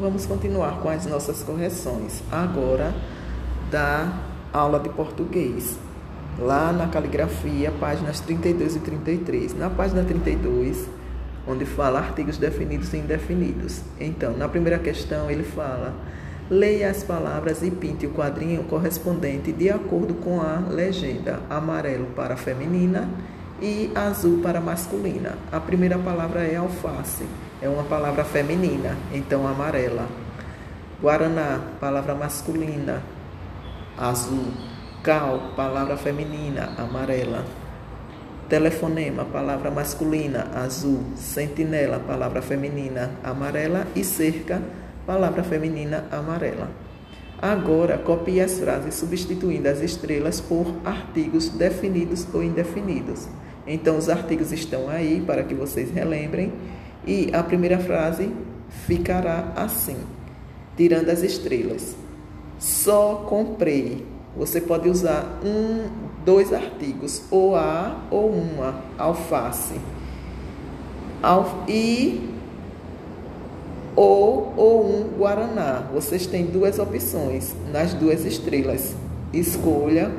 Vamos continuar com as nossas correções. Agora da aula de português. Lá na caligrafia, páginas 32 e 33. Na página 32, onde fala artigos definidos e indefinidos. Então, na primeira questão, ele fala: leia as palavras e pinte o quadrinho correspondente de acordo com a legenda: amarelo para feminina e azul para masculina. A primeira palavra é alface, é uma palavra feminina, então amarela. Guaraná, palavra masculina, azul. Cal, palavra feminina, amarela. Telefonema, palavra masculina, azul. Sentinela, palavra feminina, amarela. E cerca, palavra feminina, amarela. Agora, copie as frases substituindo as estrelas por artigos definidos ou indefinidos. Então, os artigos estão aí para que vocês relembrem. E a primeira frase ficará assim, tirando as estrelas. Só comprei. Você pode usar um, dois artigos, ou a ou uma, alface. E ou ou um guaraná. Vocês têm duas opções nas duas estrelas. Escolha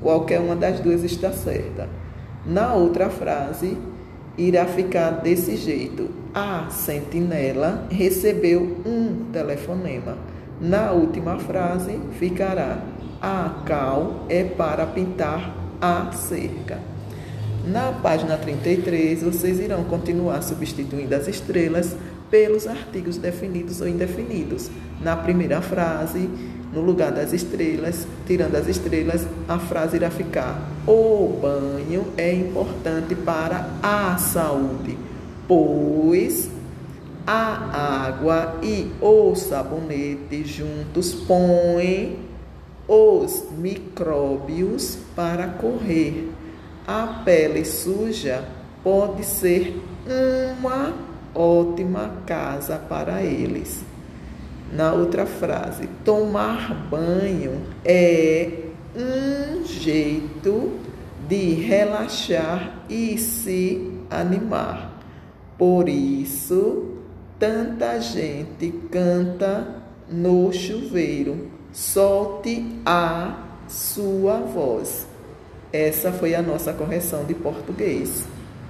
qualquer uma das duas está certa. Na outra frase, irá ficar desse jeito: A sentinela recebeu um telefonema. Na última frase, ficará: A cal é para pintar a cerca. Na página 33, vocês irão continuar substituindo as estrelas pelos artigos definidos ou indefinidos. Na primeira frase, no lugar das estrelas, tirando as estrelas, a frase irá ficar: O banho é importante para a saúde, pois a água e o sabonete juntos põem os micróbios para correr. A pele suja pode ser uma ótima casa para eles. Na outra frase, tomar banho é um jeito de relaxar e se animar. Por isso, tanta gente canta no chuveiro. Solte a sua voz. Essa foi a nossa correção de português.